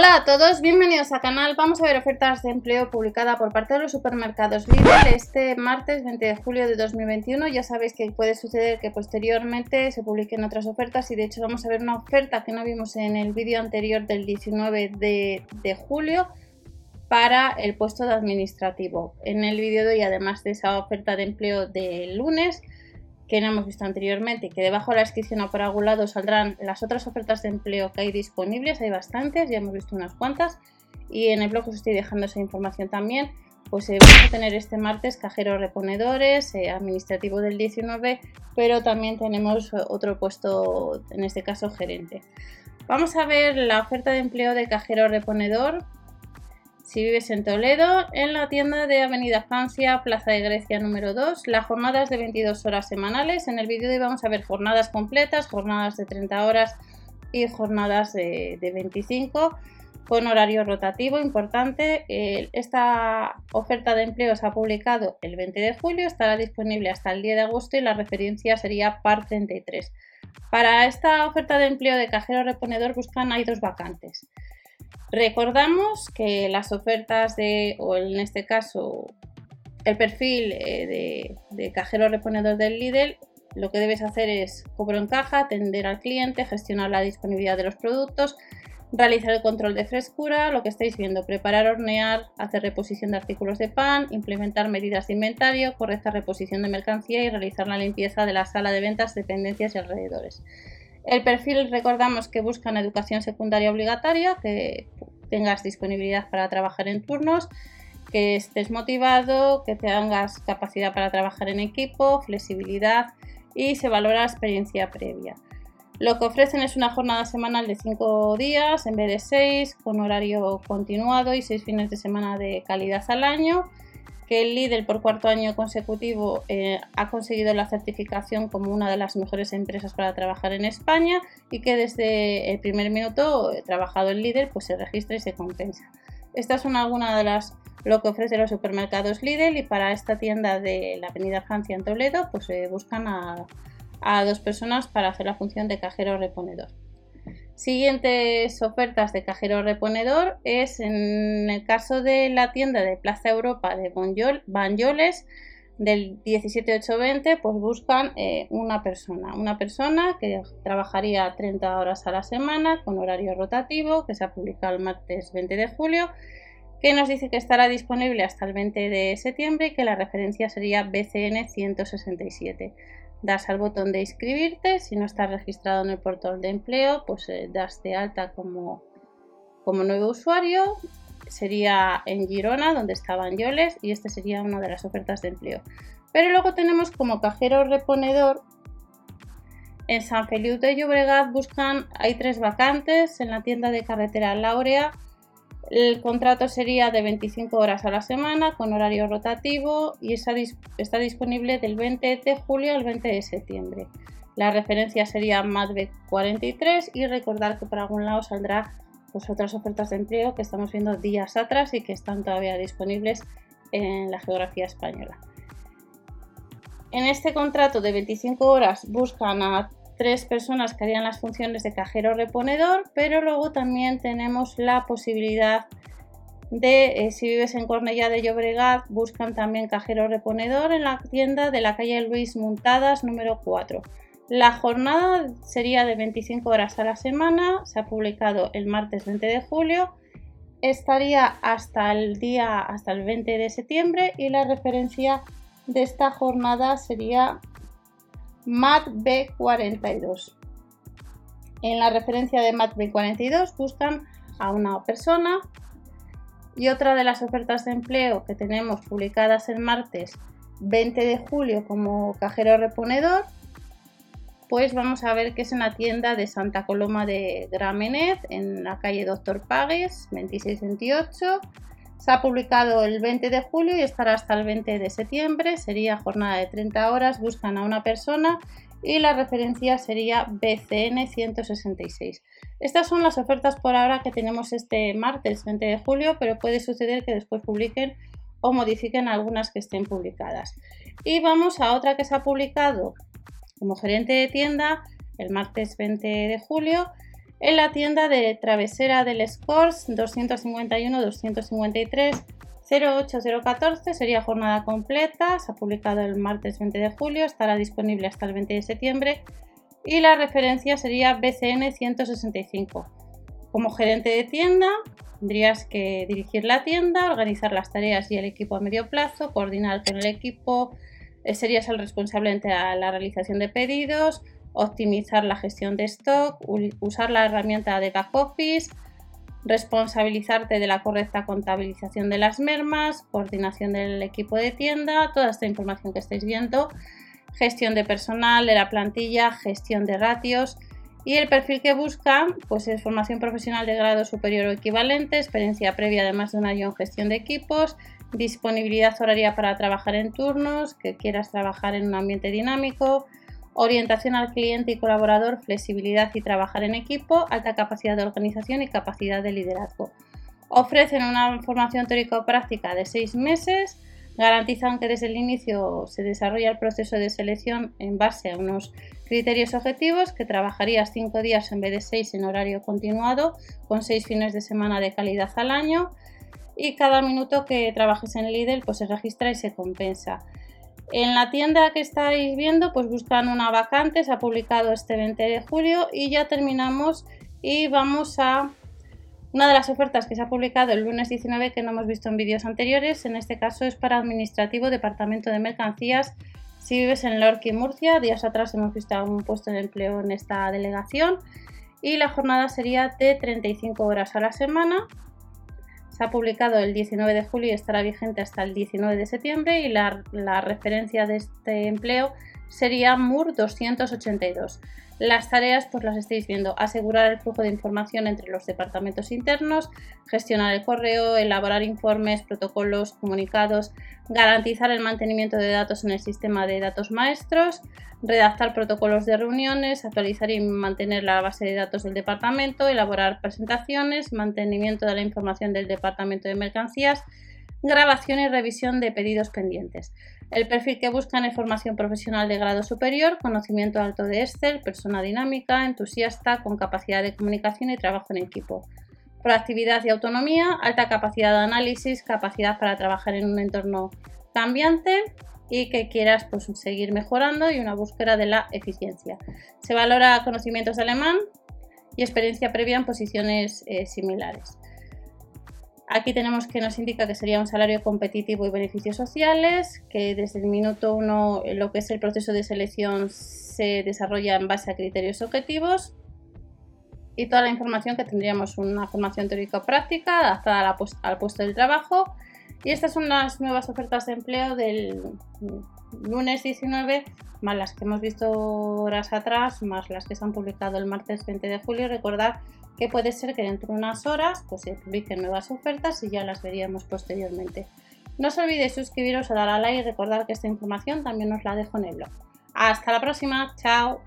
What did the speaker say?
Hola a todos, bienvenidos al canal. Vamos a ver ofertas de empleo publicada por parte de los supermercados Lidl este martes 20 de julio de 2021. Ya sabéis que puede suceder que posteriormente se publiquen otras ofertas y de hecho vamos a ver una oferta que no vimos en el vídeo anterior del 19 de, de julio para el puesto de administrativo. En el vídeo de hoy, además de esa oferta de empleo del lunes, que no hemos visto anteriormente que debajo de la descripción o por algún lado saldrán las otras ofertas de empleo que hay disponibles, hay bastantes, ya hemos visto unas cuantas y en el blog os estoy dejando esa información también. Pues eh, vamos a tener este martes cajeros reponedores, eh, administrativo del 19, pero también tenemos otro puesto, en este caso gerente. Vamos a ver la oferta de empleo de cajero reponedor si vives en Toledo, en la tienda de Avenida Francia, Plaza de Grecia número 2, la jornada es de 22 horas semanales. En el vídeo de hoy vamos a ver jornadas completas, jornadas de 30 horas y jornadas de, 25 con horario rotativo importante. esta oferta de empleo se ha publicado el 20 de julio, estará disponible hasta el 10 de agosto y la referencia sería PAR 33. Para esta oferta de empleo de cajero reponedor buscan hay dos vacantes. Recordamos que las ofertas de, o en este caso, el perfil eh, de, cajero reponedor del Lidl, lo que debes hacer es cobro en caja, atender al cliente, gestionar la disponibilidad de los productos, realizar el control de frescura, lo que estáis viendo, preparar, hornear, hacer reposición de artículos de pan, implementar medidas de inventario, correcta reposición de mercancía y realizar la limpieza de la sala de ventas, dependencias y alrededores. El perfil recordamos que buscan educación secundaria obligatoria, que tengas disponibilidad para trabajar en turnos, que estés motivado, que tengas capacidad para trabajar en equipo, flexibilidad y se valora la experiencia previa. Lo que ofrecen es una jornada semanal de 5 días en vez de 6, con horario continuado y 6 fines de semana de calidad al año que el líder por cuarto año consecutivo eh, ha conseguido la certificación como una de las mejores empresas para trabajar en España y que desde el primer minuto eh, trabajado el líder pues se registra y se compensa. Estas son algunas de las lo que ofrece los supermercados Lidl y para esta tienda de la Avenida Francia en Toledo pues se buscan a, a dos personas para hacer la función de cajero reponedor. Siguientes ofertas de cajero reponedor es en el caso de la tienda de Plaza Europa de Banyoles del 17820, pues buscan eh, una persona, una persona que trabajaría 30 horas a la semana con horario rotativo, que se ha publicado el martes 20 de julio, que nos dice que estará disponible hasta el 20 de septiembre y que la referencia sería BCN 167 das al botón de inscribirte. Si no estás registrado en el portal de empleo, pues eh, das de alta como, como nuevo usuario. Sería en Girona, donde estaban Yoles, y esta sería una de las ofertas de empleo. Pero luego tenemos como cajero reponedor en San Feliu de Llobregat buscan, hay tres vacantes en la tienda de carretera Laurea el contrato sería de 25 horas a la semana con horario rotativo y está, disponible del 20 de julio al 20 de septiembre. La referencia sería MADBEC 43 y recordar que por algún lado saldrá pues, otras ofertas de empleo que estamos viendo días atrás y que están todavía disponibles en la geografía española. En este contrato de 25 horas buscan a tres personas que harían las funciones de cajero reponedor, pero luego también tenemos la posibilidad de, eh, si vives en Cornellá de Llobregat, buscan también cajero reponedor en la tienda de la calle Luis Muntadas número 4. La jornada sería de 25 horas a la semana, se ha publicado el martes 20 de julio, estaría hasta el día, hasta el 20 de septiembre y la referencia de esta jornada sería MAT B42. En la referencia de MAT B42 buscan a una persona y otra de las ofertas de empleo que tenemos publicadas el martes 20 de julio como cajero reponedor, pues vamos a ver que es en la tienda de Santa Coloma de Gramenet, en la calle Doctor Pagues, 2628 se ha publicado el 20 de julio y estará hasta el 20 de septiembre. Sería jornada de 30 horas, buscan a una persona y la referencia sería BCN 166. Estas son las ofertas por ahora que tenemos este martes 20 de julio, pero puede suceder que después publiquen o modifiquen algunas que estén publicadas. Y vamos a otra que se ha publicado como gerente de tienda el martes 20 de julio en la tienda de Travesera del Scores 251-253 08014 sería jornada completa, se ha publicado el martes 20 de julio, estará disponible hasta el 20 de septiembre. Y la referencia sería BCN 165. Como gerente de tienda, tendrías que dirigir la tienda, organizar las tareas y el equipo a medio plazo, coordinar con el equipo, eh, serías el responsable ante la realización de pedidos, optimizar la gestión de stock, usar la herramienta de back office, responsabilizarte de la correcta contabilización de las mermas, coordinación del equipo de tienda, toda esta información que estáis viendo, gestión de personal, de la plantilla, gestión de ratios y el perfil que buscan pues es formación profesional de grado superior o equivalente, experiencia previa de más de un año en gestión de equipos, disponibilidad horaria para trabajar en turnos, que quieras trabajar en un ambiente dinámico, orientación al cliente y colaborador, flexibilidad y trabajar en equipo, alta capacidad de organización y capacidad de liderazgo. Ofrecen una formación teórico-práctica de seis meses, garantizan que desde el inicio se desarrolla el proceso de selección en base a unos criterios objetivos, que trabajarías cinco días en vez de seis en horario continuado, con seis fines de semana de calidad al año, y cada minuto que trabajes en Lidl pues se registra y se compensa. En la tienda que estáis viendo pues buscan una vacante, se ha publicado este 20 de julio y ya terminamos y vamos a una de las ofertas que se ha publicado el lunes 19 que no hemos visto en vídeos anteriores, en este caso es para administrativo departamento de mercancías. Si vives en Lorca Murcia, días atrás hemos visto un puesto de empleo en esta delegación y la jornada sería de 35 horas a la semana ha publicado el 19 de julio y estará vigente hasta el 19 de septiembre y la, la referencia de este empleo sería MUR 282. Las tareas, pues las estáis viendo, asegurar el flujo de información entre los departamentos internos, gestionar el correo, elaborar informes, protocolos, comunicados, garantizar el mantenimiento de datos en el sistema de datos maestros, redactar protocolos de reuniones, actualizar y mantener la base de datos del departamento, elaborar presentaciones, mantenimiento de la información del departamento de mercancías, grabación y revisión de pedidos pendientes. El perfil que buscan es formación profesional de grado superior, conocimiento alto de Excel, persona dinámica, entusiasta, con capacidad de comunicación y trabajo en equipo. Proactividad y autonomía, alta capacidad de análisis, capacidad para trabajar en un entorno cambiante y que quieras pues, seguir mejorando y una búsqueda de la eficiencia. Se valora conocimientos de alemán y experiencia previa en posiciones eh, similares. Aquí tenemos que nos indica que sería un salario competitivo y beneficios sociales, que desde el minuto uno eh, lo que es el proceso de selección se desarrolla en base a criterios objetivos y toda la información que tendríamos una formación teórico-práctica adaptada al puesto del trabajo. Y estas son las nuevas ofertas de empleo del lunes 19, más las que hemos visto horas atrás, más las que se han publicado el martes 20 de julio. Recordad que puede ser que dentro de unas horas pues, se publiquen nuevas ofertas y ya las veríamos posteriormente. No os olvidéis suscribiros dar a like y recordar que esta información también os la dejo en el blog. Hasta la próxima, chao.